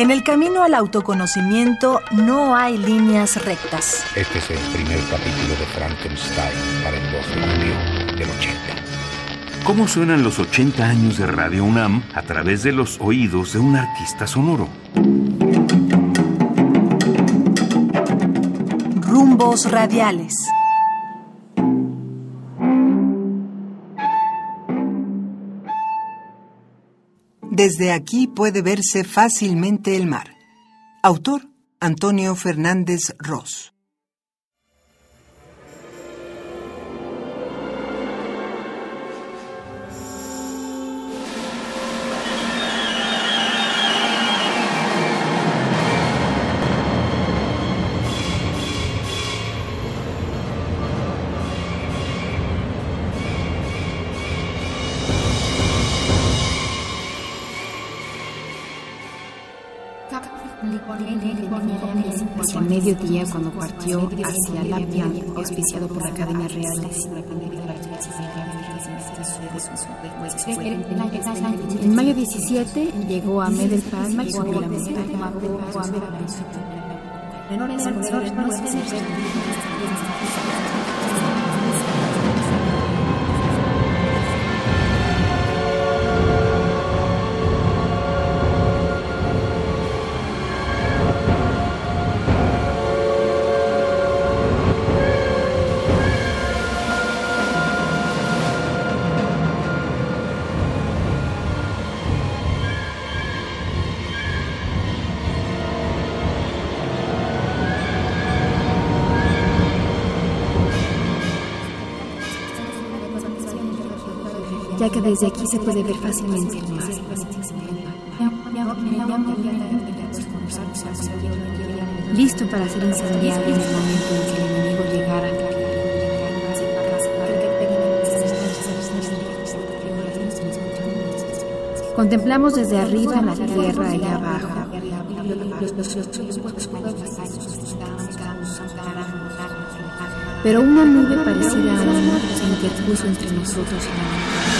En el camino al autoconocimiento no hay líneas rectas. Este es el primer capítulo de Frankenstein para el 2 de julio del 80. ¿Cómo suenan los 80 años de Radio UNAM a través de los oídos de un artista sonoro? Rumbos radiales. Desde aquí puede verse fácilmente el mar. Autor Antonio Fernández Ross. Hacia mediodía, cuando partió hacia Lapia, auspiciado por la Academia Real. En mayo 17 llegó a Medelpad y subió la montaña. Ya que desde aquí se puede ver fácilmente el mar. Listo para ser incendiado en el momento en que el enemigo llegara. Contemplamos desde arriba la tierra allá abajo. Pero una nube parecida a una se interpuso entre nosotros y la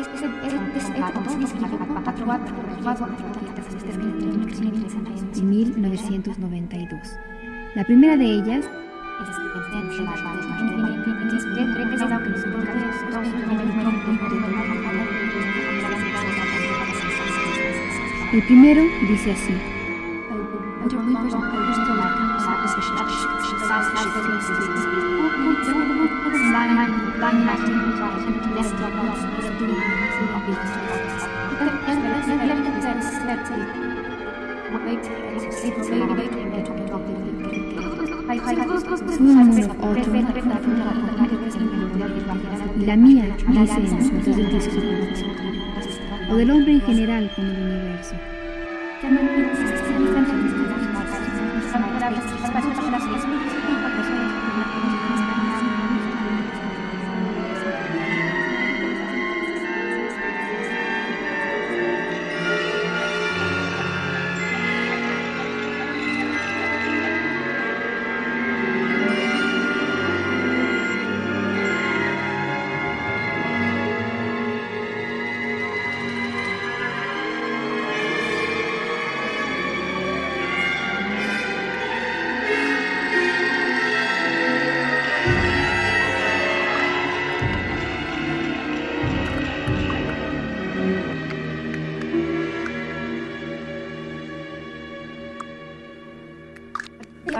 música. En 1992. La primera de ellas El primero dice así. La mía dice en notas del disco, o del hombre en general con el universo.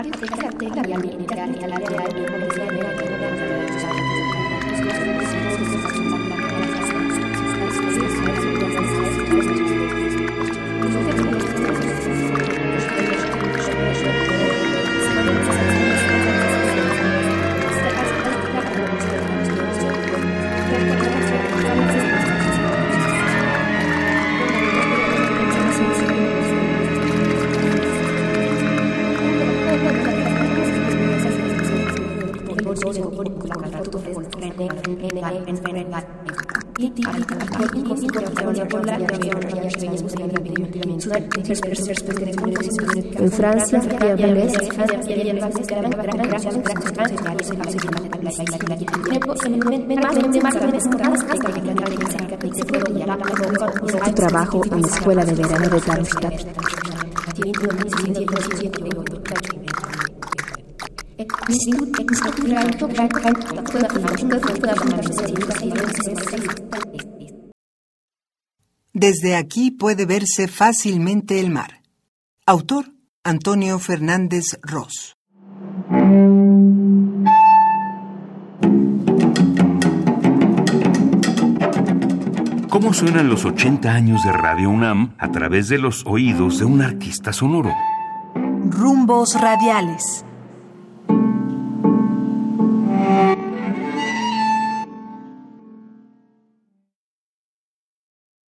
Varios dejan de la viabilidad y a la realidad y la Belès su trabajo en la escuela de verano de Darmstadt. Desde aquí puede verse fácilmente el mar. Autor Antonio Fernández Ross. ¿Cómo suenan los 80 años de Radio UNAM a través de los oídos de un artista sonoro? Rumbos radiales.